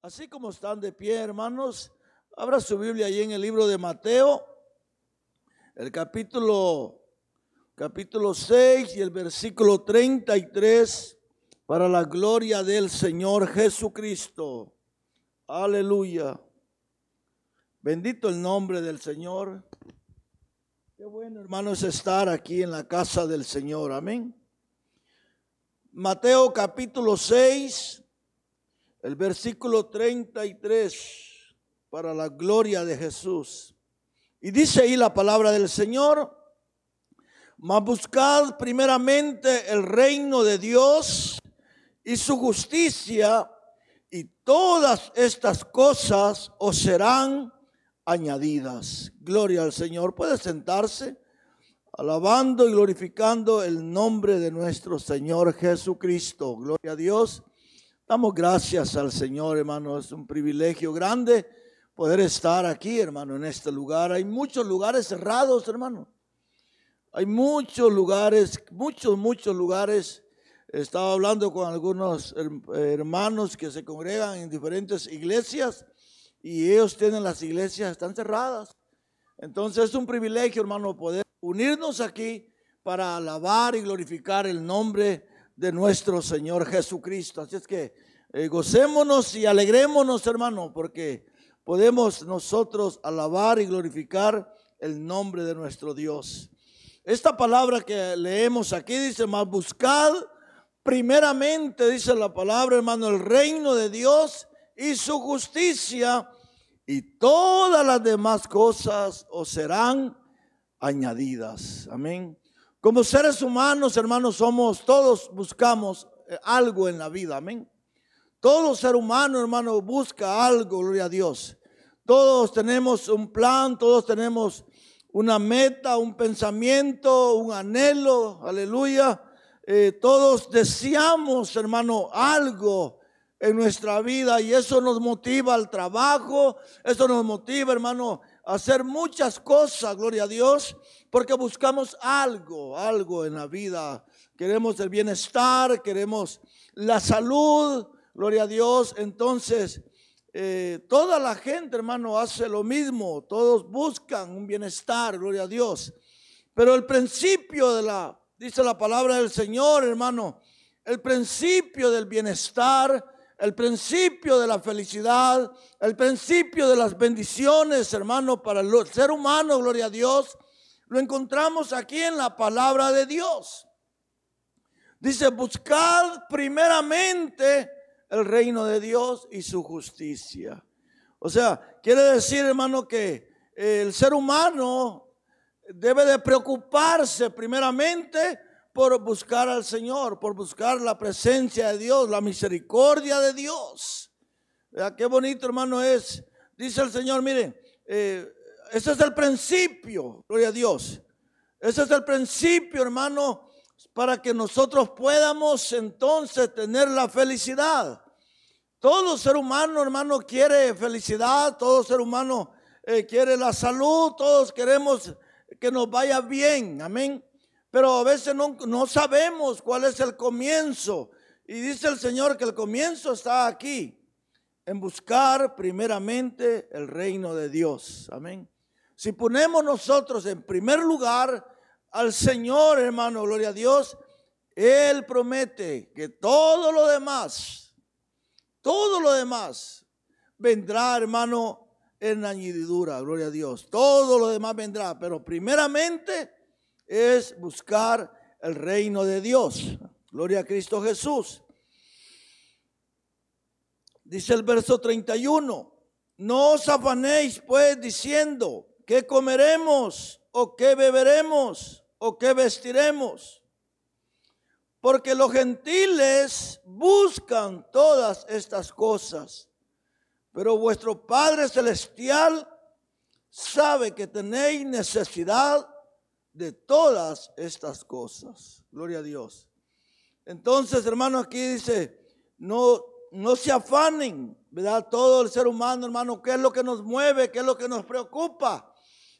Así como están de pie, hermanos, abra su Biblia ahí en el libro de Mateo, el capítulo, capítulo 6 y el versículo 33, para la gloria del Señor Jesucristo. Aleluya. Bendito el nombre del Señor. Qué bueno, hermanos, estar aquí en la casa del Señor. Amén. Mateo capítulo 6 el versículo 33 para la gloria de Jesús. Y dice ahí la palabra del Señor, mas buscad primeramente el reino de Dios y su justicia y todas estas cosas os serán añadidas. Gloria al Señor. Puede sentarse alabando y glorificando el nombre de nuestro Señor Jesucristo. Gloria a Dios. Damos gracias al Señor, hermano. Es un privilegio grande poder estar aquí, hermano, en este lugar. Hay muchos lugares cerrados, hermano. Hay muchos lugares, muchos, muchos lugares. Estaba hablando con algunos hermanos que se congregan en diferentes iglesias y ellos tienen las iglesias, están cerradas. Entonces es un privilegio, hermano, poder unirnos aquí para alabar y glorificar el nombre de nuestro Señor Jesucristo. Así es que eh, gocémonos y alegrémonos, hermano, porque podemos nosotros alabar y glorificar el nombre de nuestro Dios. Esta palabra que leemos aquí dice, más buscad primeramente, dice la palabra, hermano, el reino de Dios y su justicia y todas las demás cosas os serán añadidas. Amén. Como seres humanos, hermanos, somos, todos buscamos eh, algo en la vida, amén. Todo ser humano, hermano, busca algo, gloria a Dios. Todos tenemos un plan, todos tenemos una meta, un pensamiento, un anhelo, aleluya. Eh, todos deseamos, hermano, algo en nuestra vida y eso nos motiva al trabajo, eso nos motiva, hermano, a hacer muchas cosas, gloria a Dios porque buscamos algo, algo en la vida. Queremos el bienestar, queremos la salud, gloria a Dios. Entonces, eh, toda la gente, hermano, hace lo mismo. Todos buscan un bienestar, gloria a Dios. Pero el principio de la, dice la palabra del Señor, hermano, el principio del bienestar, el principio de la felicidad, el principio de las bendiciones, hermano, para el ser humano, gloria a Dios, lo encontramos aquí en la palabra de Dios. Dice, buscad primeramente el reino de Dios y su justicia. O sea, quiere decir, hermano, que el ser humano debe de preocuparse primeramente por buscar al Señor, por buscar la presencia de Dios, la misericordia de Dios. Qué bonito, hermano, es. Dice el Señor, miren, eh, ese es el principio, gloria a Dios. Ese es el principio, hermano, para que nosotros podamos entonces tener la felicidad. Todo ser humano, hermano, quiere felicidad, todo ser humano eh, quiere la salud, todos queremos que nos vaya bien, amén. Pero a veces no, no sabemos cuál es el comienzo. Y dice el Señor que el comienzo está aquí, en buscar primeramente el reino de Dios, amén. Si ponemos nosotros en primer lugar al Señor, hermano, gloria a Dios, Él promete que todo lo demás, todo lo demás vendrá, hermano, en añadidura, gloria a Dios. Todo lo demás vendrá, pero primeramente es buscar el reino de Dios. Gloria a Cristo Jesús. Dice el verso 31, no os afanéis pues diciendo, ¿Qué comeremos? ¿O qué beberemos? ¿O qué vestiremos? Porque los gentiles buscan todas estas cosas. Pero vuestro Padre Celestial sabe que tenéis necesidad de todas estas cosas. Gloria a Dios. Entonces, hermano, aquí dice, no, no se afanen, ¿verdad? Todo el ser humano, hermano, ¿qué es lo que nos mueve? ¿Qué es lo que nos preocupa?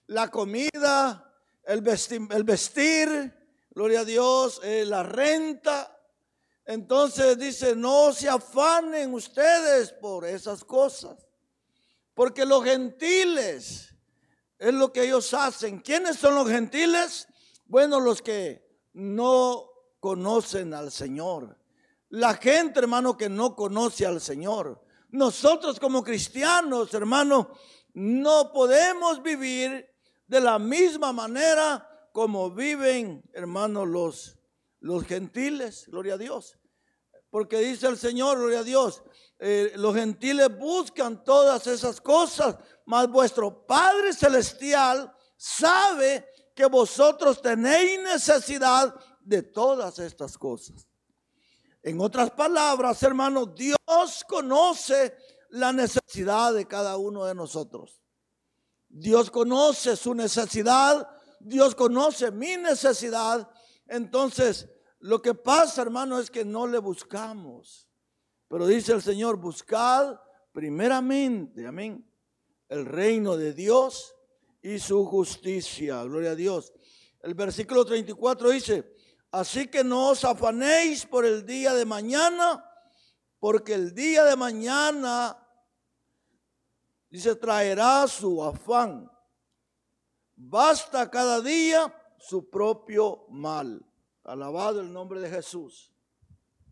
la comida, el vestir, gloria a Dios, eh, la renta. Entonces dice, no se afanen ustedes por esas cosas, porque los gentiles es lo que ellos hacen. ¿Quiénes son los gentiles? Bueno, los que no conocen al Señor. La gente, hermano, que no conoce al Señor. Nosotros como cristianos, hermano, no podemos vivir de la misma manera como viven, hermano, los, los gentiles. Gloria a Dios. Porque dice el Señor, gloria a Dios, eh, los gentiles buscan todas esas cosas, mas vuestro Padre Celestial sabe que vosotros tenéis necesidad de todas estas cosas. En otras palabras, hermanos, Dios conoce la necesidad de cada uno de nosotros. Dios conoce su necesidad, Dios conoce mi necesidad. Entonces, lo que pasa, hermano, es que no le buscamos. Pero dice el Señor, buscad primeramente, amén, el reino de Dios y su justicia. Gloria a Dios. El versículo 34 dice, así que no os afanéis por el día de mañana, porque el día de mañana, dice, traerá su afán. Basta cada día su propio mal. Alabado el nombre de Jesús.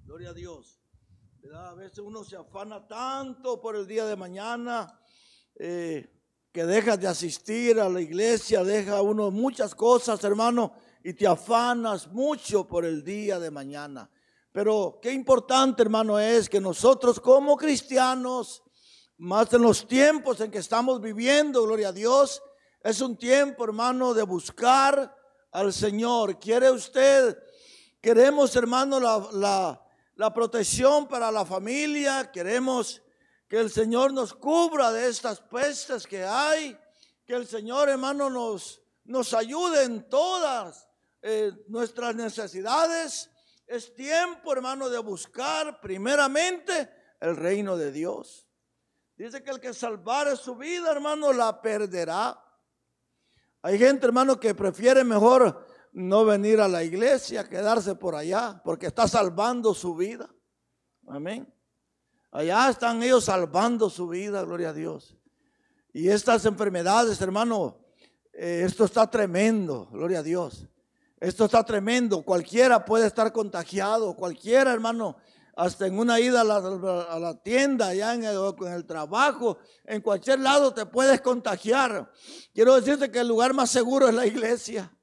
Gloria a Dios. A veces uno se afana tanto por el día de mañana eh, que dejas de asistir a la iglesia, deja uno muchas cosas, hermano, y te afanas mucho por el día de mañana. Pero qué importante, hermano, es que nosotros como cristianos, más en los tiempos en que estamos viviendo, gloria a Dios, es un tiempo, hermano, de buscar al Señor. ¿Quiere usted Queremos, hermano, la, la, protección para la familia. Queremos que el Señor nos cubra de estas pestes que hay. Que el Señor, hermano, nos, nos ayude en todas eh, nuestras necesidades. Es tiempo, hermano, de buscar primeramente el reino de Dios. Dice que el que salvare su vida, hermano, la perderá. Hay gente, hermano, que prefiere mejor no venir a la iglesia, quedarse por allá, porque está salvando su vida. Amén. Allá están ellos salvando su vida, gloria a Dios. Y estas enfermedades, hermano, eh, esto está tremendo, gloria a Dios. Esto está tremendo. Cualquiera puede estar contagiado, cualquiera, hermano, hasta en una ida a la, tienda, allá en el, en el, trabajo, en cualquier lado te puedes contagiar. Quiero decirte que el lugar más seguro es la iglesia.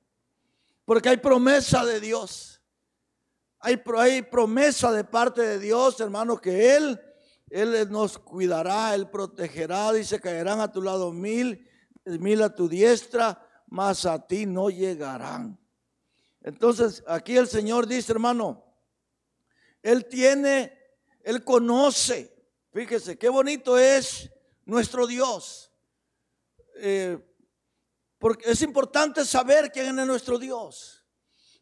Porque hay promesa de Dios. Hay, hay promesa de parte de Dios, hermano, que Él, Él nos cuidará, Él protegerá. Dice, caerán a tu lado mil, mil a tu diestra, mas a ti no llegarán. Entonces, aquí el Señor dice, hermano, Él tiene, Él conoce. Fíjese, qué bonito es nuestro Dios. Eh, porque es importante saber quién es nuestro Dios.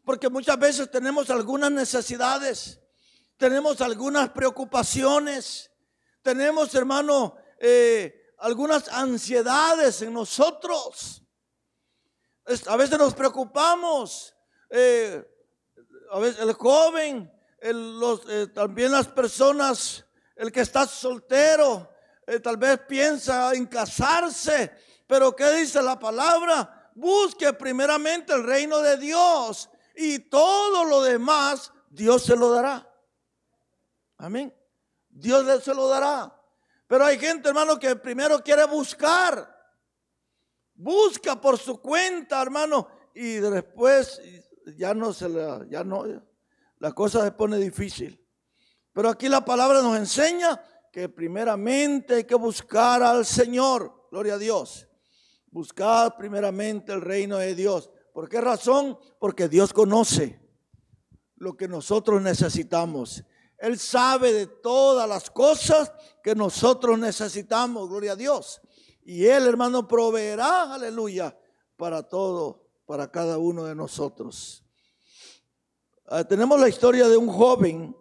Porque muchas veces tenemos algunas necesidades, tenemos algunas preocupaciones, tenemos, hermano, eh, algunas ansiedades en nosotros. A veces nos preocupamos. Eh, a veces el joven, eh, también las personas, el que está soltero, tal vez piensa en casarse pero ¿qué dice la palabra? Busque primeramente el reino de Dios y todo lo demás Dios se lo dará. Amén. Dios se lo dará. Pero hay gente, hermano, que primero quiere buscar. Busca por su cuenta, hermano, y después ya no se la, ya no, la cosa se pone difícil. Pero aquí la palabra nos enseña que primeramente hay que buscar al Señor. Gloria a Dios. Buscad primeramente el reino de Dios. ¿Por qué razón? Porque Dios conoce lo que nosotros necesitamos. Él sabe de todas las cosas que nosotros necesitamos, gloria a Dios. Y Él, hermano, proveerá, aleluya, para todo, para cada uno de nosotros. Ah, tenemos la historia de un joven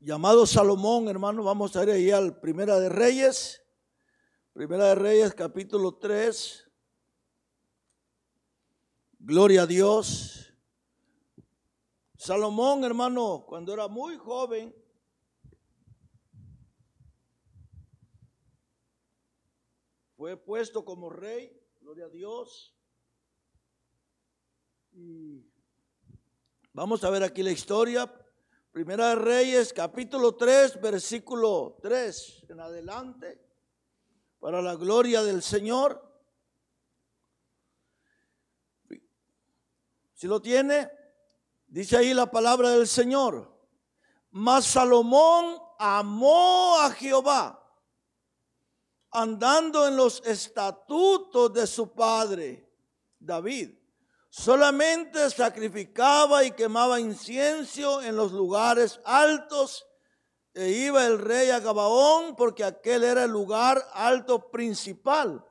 llamado Salomón, hermano. Vamos a ir ahí al Primera de Reyes. Primera de Reyes, capítulo 3. Gloria a Dios. Salomón, hermano, cuando era muy joven, fue puesto como rey, gloria a Dios. Y vamos a ver aquí la historia. Primera de Reyes, capítulo 3, versículo 3 en adelante, para la gloria del Señor. Si lo tiene, dice ahí la palabra del Señor. Mas Salomón amó a Jehová andando en los estatutos de su padre, David. Solamente sacrificaba y quemaba incienso en los lugares altos e iba el rey a Gabaón porque aquel era el lugar alto principal.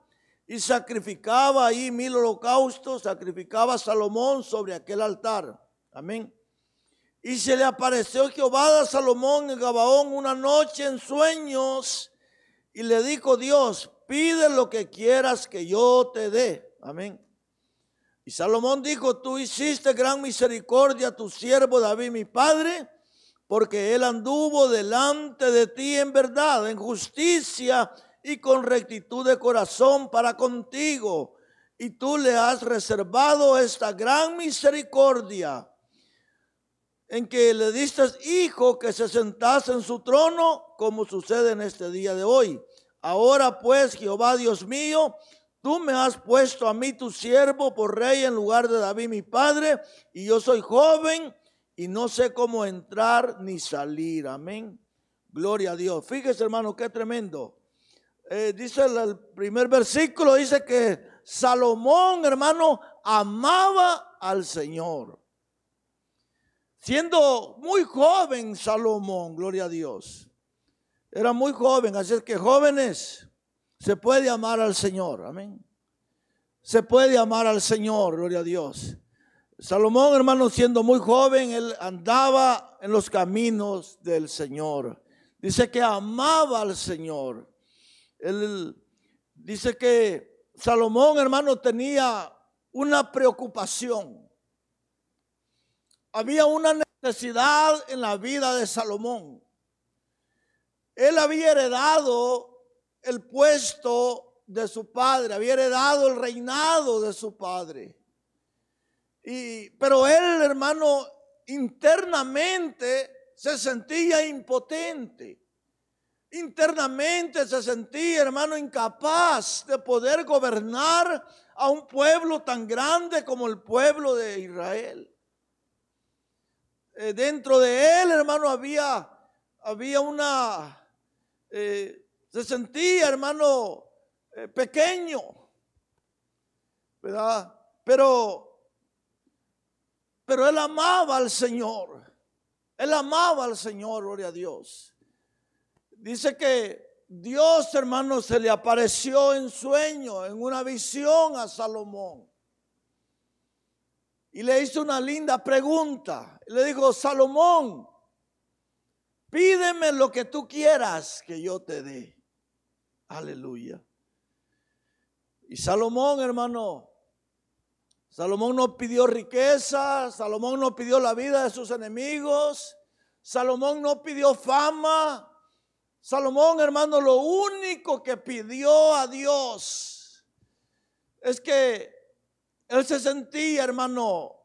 Y sacrificaba ahí mil holocaustos, sacrificaba Salomón sobre aquel altar. Amén. Y se le apareció Jehová a Salomón en Gabaón una noche en sueños y le dijo Dios, pide lo que quieras que yo te dé. Amén. Y Salomón dijo, tú hiciste gran misericordia a tu siervo David, mi padre, porque él anduvo delante de ti en verdad, en justicia y con rectitud de corazón para contigo. Y tú le has reservado esta gran misericordia en que le diste hijo que se sentase en su trono, como sucede en este día de hoy. Ahora pues, Jehová Dios mío, tú me has puesto a mí tu siervo por rey en lugar de David mi padre, y yo soy joven y no sé cómo entrar ni salir. Amén. Gloria a Dios. Fíjese, hermano, qué tremendo. Eh, dice el primer versículo, dice que Salomón, hermano, amaba al Señor. Siendo muy joven Salomón, gloria a Dios. Era muy joven, así es que jóvenes, se puede amar al Señor, amén. Se puede amar al Señor, gloria a Dios. Salomón, hermano, siendo muy joven, él andaba en los caminos del Señor. Dice que amaba al Señor. Él dice que Salomón, hermano, tenía una preocupación había una necesidad en la vida de Salomón. Él había heredado el puesto de su padre, había heredado el reinado de su padre. Y, pero él, hermano, internamente se sentía impotente. Internamente se sentía, hermano, incapaz de poder gobernar a un pueblo tan grande como el pueblo de Israel. Eh, dentro de él, hermano, había, había una, eh, se sentía, hermano, eh, pequeño, ¿verdad? Pero, pero él amaba al Señor. Él amaba al Señor, gloria a Dios. Dice que Dios, hermano, se le apareció en sueño, en una visión a Salomón y le hizo una linda pregunta. Le dijo, Salomón, pídeme lo que tú quieras que yo te dé. Aleluya. Y Salomón, hermano, Salomón no pidió riqueza, Salomón no pidió la vida de sus enemigos, Salomón no pidió fama. Salomón, hermano, lo único que pidió a Dios es que él se sentía, hermano,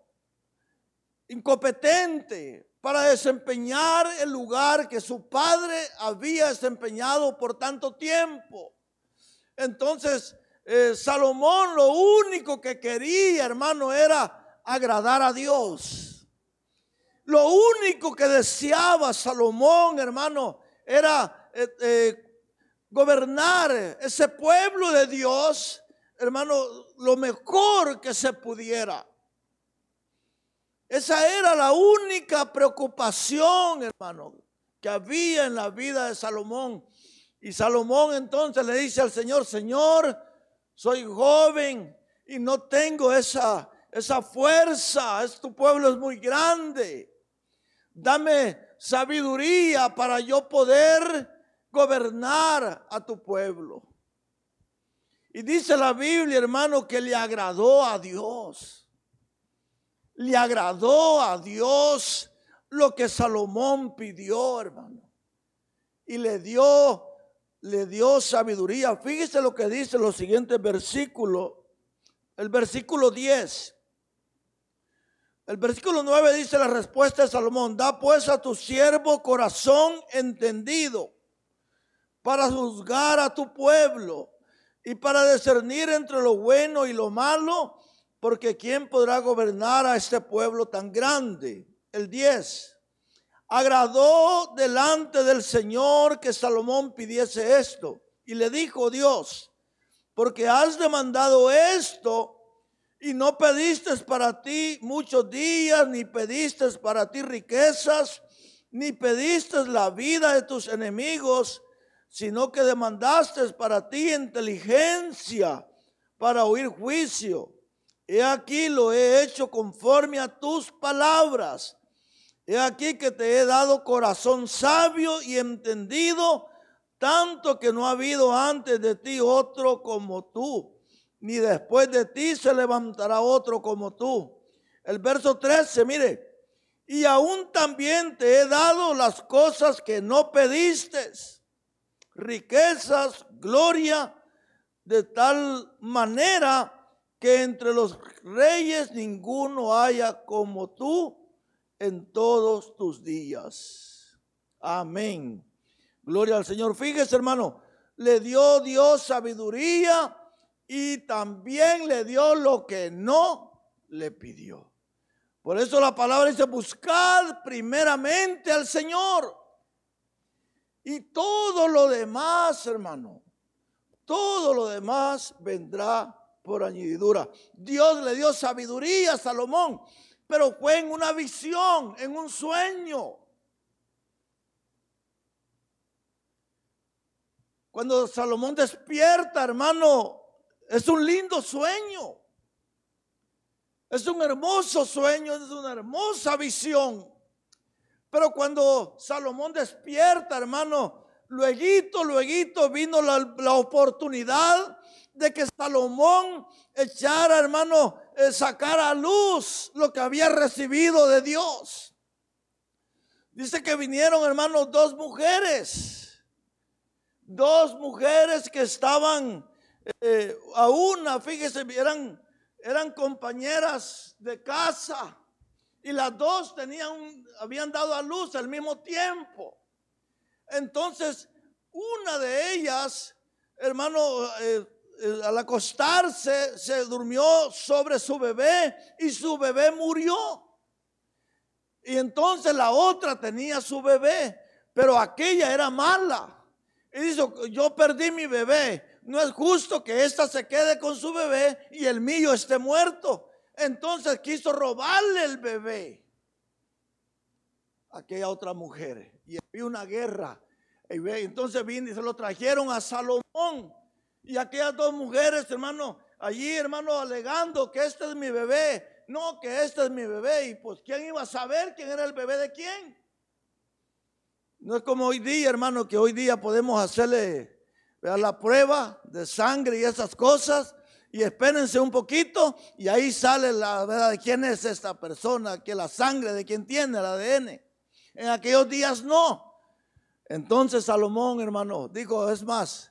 incompetente para desempeñar el lugar que su padre había desempeñado por tanto tiempo. Entonces, eh, Salomón lo único que quería, hermano, era agradar a Dios. Lo único que deseaba Salomón, hermano, era eh, eh, gobernar ese pueblo de Dios hermano, lo mejor que se pudiera. Esa era la única preocupación, hermano, que había en la vida de Salomón. Y Salomón entonces le dice al Señor, Señor, soy joven y no tengo esa, esa fuerza, es, tu pueblo es muy grande. Dame sabiduría para yo poder gobernar a tu pueblo. Y dice la Biblia, hermano, que le agradó a Dios. Le agradó a Dios lo que Salomón pidió, hermano. Y le dio, le dio sabiduría. Fíjese lo que dice los siguientes versículos. El versículo 10. El versículo 9 dice la respuesta de Salomón, da pues a tu siervo corazón entendido para juzgar a tu pueblo y para discernir entre lo bueno y lo malo, porque ¿quién podrá gobernar a este pueblo tan grande? El 10. Agradó delante del Señor que Salomón pidiese esto. Y le dijo Dios, porque has demandado esto y no pediste para ti muchos días, ni pediste para ti riquezas, ni pediste la vida de tus enemigos, sino que demandaste para ti inteligencia para oír juicio. He aquí lo he hecho conforme a tus palabras. He aquí que te he dado corazón sabio y entendido, tanto que no ha habido antes de ti otro como tú ni después de ti se levantará otro como tú. El verso 13, mire, y aún también te he dado las cosas que no pediste, riquezas, gloria, de tal manera que entre los reyes ninguno haya como tú en todos tus días. Amén. Gloria al Señor. Fíjese, hermano, le dio Dios sabiduría y también le dio lo que no le pidió. Por eso la palabra dice, buscad primeramente al Señor. Y todo lo demás, hermano, todo lo demás vendrá por añadidura. Dios le dio sabiduría a Salomón, pero fue en una visión, en un sueño. Cuando Salomón despierta, hermano, es un lindo sueño. Es un hermoso sueño, es una hermosa visión. Pero cuando Salomón despierta, hermano, luego, luego vino la, la, oportunidad de que Salomón echara, hermano, eh, sacara a luz lo que había recibido de Dios. Dice que vinieron, hermano, dos mujeres. Dos mujeres que estaban eh, a una, fíjese, eran, eran compañeras de casa y las dos tenían, habían dado a luz al mismo tiempo. Entonces, una de ellas, hermano, eh, eh, al acostarse, se durmió sobre su bebé y su bebé murió. Y entonces la otra tenía su bebé, pero aquella era mala. Y dice, yo perdí mi bebé, no es justo que ésta se quede con su bebé y el mío esté muerto. Entonces quiso robarle el bebé a aquella otra mujer. Y había una guerra. Entonces vino y se lo trajeron a Salomón. Y aquellas dos mujeres, hermano, allí, hermano, alegando que este es mi bebé. No, que este es mi bebé. Y pues, ¿quién iba a saber quién era el bebé de quién? No es como hoy día, hermano, que hoy día podemos hacerle la prueba de sangre y esas cosas y espérense un poquito y ahí sale la verdad de quién es esta persona, que la sangre de quién tiene el ADN. En aquellos días no. Entonces Salomón, hermano, dijo, es más,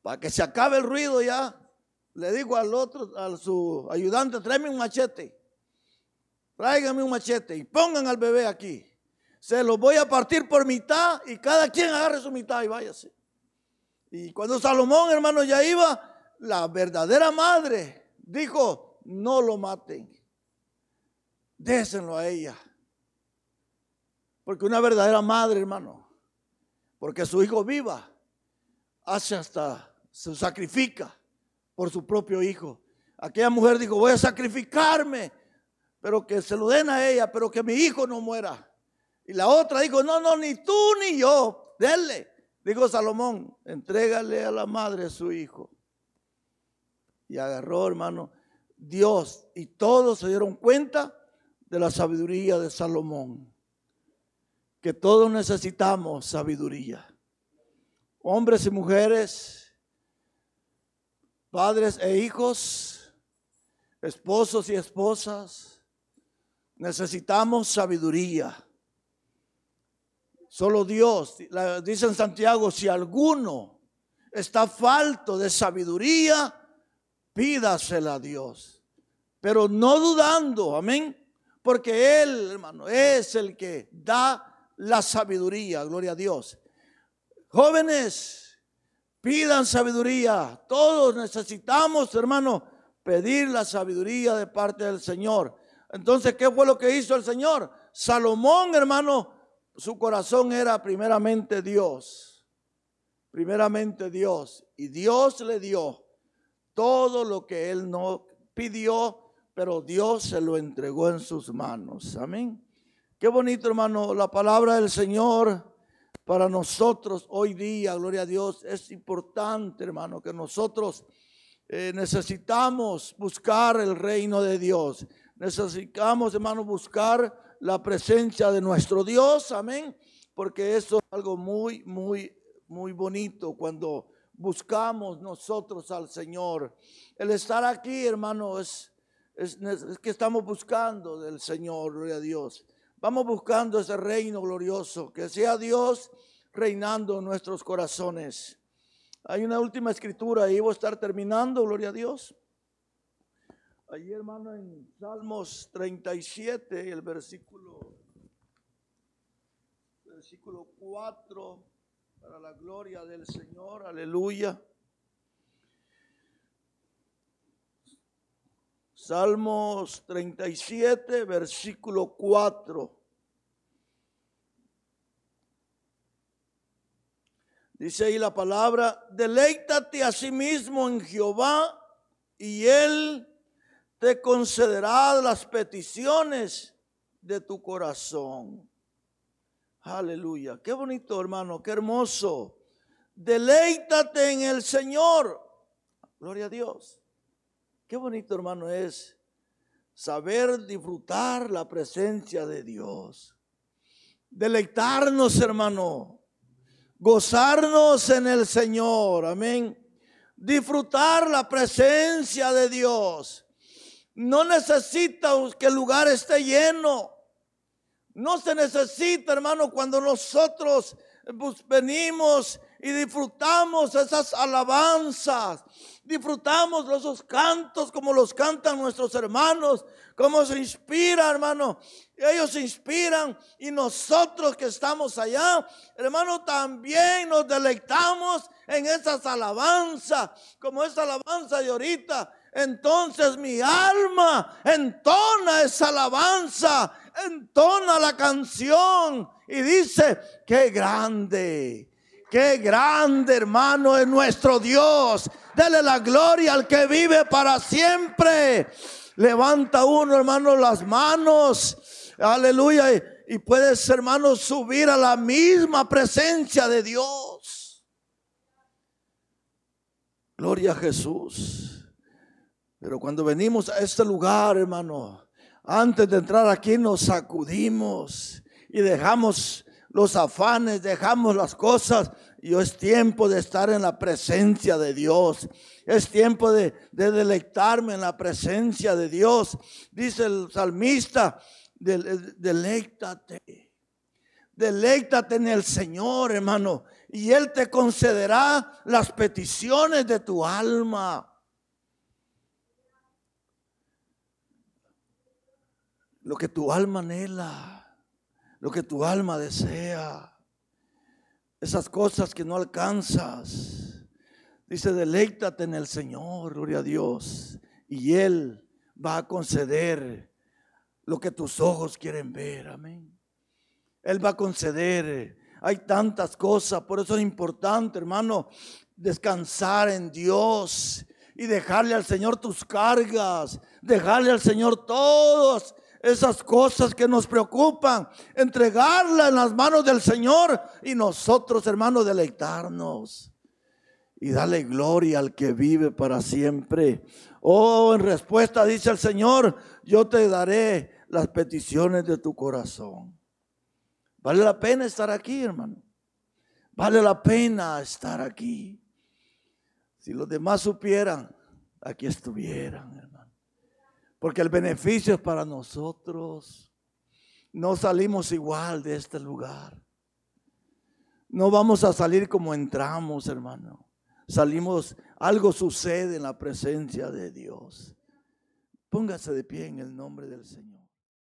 para que se acabe el ruido ya, le digo al otro, a su ayudante, tráeme un machete. Tráigame un machete y pongan al bebé aquí. Se lo voy a partir por mitad y cada quien agarre su mitad y váyase. Y cuando Salomón, hermano, ya iba, la verdadera madre dijo, no lo maten, désenlo a ella. Porque una verdadera madre, hermano, porque su hijo viva, hace hasta, se sacrifica por su propio hijo. Aquella mujer dijo, voy a sacrificarme, pero que se lo den a ella, pero que mi hijo no muera. Y la otra dijo, no, no, ni tú ni yo, denle. Dijo Salomón, entrégale a la madre a su hijo. Y agarró, hermano, Dios. Y todos se dieron cuenta de la sabiduría de Salomón. Que todos necesitamos sabiduría. Hombres y mujeres, padres e hijos, esposos y esposas, necesitamos sabiduría. Solo Dios, dice en Santiago, si alguno está falto de sabiduría, pídasela a Dios. Pero no dudando, amén. Porque Él, hermano, es el que da la sabiduría, gloria a Dios. Jóvenes, pidan sabiduría. Todos necesitamos, hermano, pedir la sabiduría de parte del Señor. Entonces, ¿qué fue lo que hizo el Señor? Salomón, hermano, su corazón era primeramente Dios. Primeramente Dios. Y Dios le dio todo lo que él no pidió, pero Dios se lo entregó en sus manos. Amén. Qué bonito, hermano, la palabra del Señor para nosotros hoy día, gloria a Dios, es importante, hermano, que nosotros eh, necesitamos buscar el reino de Dios. Necesitamos, hermano, buscar la presencia de nuestro Dios, amén, porque eso es algo muy, muy, muy bonito cuando buscamos nosotros al Señor. El estar aquí, hermano, es es, que estamos buscando del Señor, gloria a Dios. Vamos buscando ese reino glorioso, que sea Dios reinando en nuestros corazones. Hay una última escritura, y voy a estar terminando, gloria a Dios. Allí, hermano, en Salmos 37, el versículo, versículo 4, para la gloria del Señor, aleluya. Salmos 37, versículo 4. Dice ahí la palabra, deleítate a sí mismo en Jehová y él te concederá las peticiones de tu corazón. Aleluya. Qué bonito, hermano, qué hermoso. Deleítate en el Señor. Gloria a Dios. Qué bonito, hermano, es saber disfrutar la presencia de Dios. Deleitarnos, hermano. Gozarnos en el Señor. Amén. Disfrutar la presencia de Dios. No necesita que el lugar esté lleno. No se necesita, hermano, cuando nosotros pues, venimos y disfrutamos esas alabanzas, disfrutamos esos cantos como los cantan nuestros hermanos, como se inspira, hermano. Ellos se inspiran y nosotros que estamos allá, hermano, también nos deleitamos en esas alabanzas, como esa alabanza de ahorita. Entonces mi alma entona esa alabanza, entona la canción y dice, qué grande Qué grande hermano es nuestro Dios. Dele la gloria al que vive para siempre. Levanta uno, hermano, las manos. Aleluya. Y puedes, hermano, subir a la misma presencia de Dios. Gloria a Jesús. Pero cuando venimos a este lugar, hermano, antes de entrar aquí nos sacudimos y dejamos los afanes, dejamos las cosas. Y es tiempo de estar en la presencia de Dios. Es tiempo de, deleitarme en la presencia de Dios. Dice el salmista, deleítate. Deleítate en el Señor, hermano. Y Él te concederá las peticiones de tu alma. Lo que tu alma anhela lo que tu alma desea, esas cosas que no alcanzas. Dice, deleítate en el Señor, gloria a Dios, y Él va a conceder lo que tus ojos quieren ver, amén. Él va a conceder. Hay tantas cosas, por eso es importante, hermano, descansar en Dios y dejarle al Señor tus cargas, dejarle al Señor todos esas cosas que nos preocupan, entregarla en las manos del Señor y nosotros, hermanos, deleitarnos y darle gloria al que vive para siempre. Oh, en respuesta dice el Señor, yo te daré las peticiones de tu corazón. Vale la pena estar aquí, hermano. Vale la pena estar aquí. Si los demás supieran, aquí estuvieran, hermano. Porque el beneficio es para nosotros. No salimos igual de este lugar. No vamos a salir como entramos, hermano. Salimos, algo sucede en la presencia de Dios. Póngase de pie en el nombre del Señor.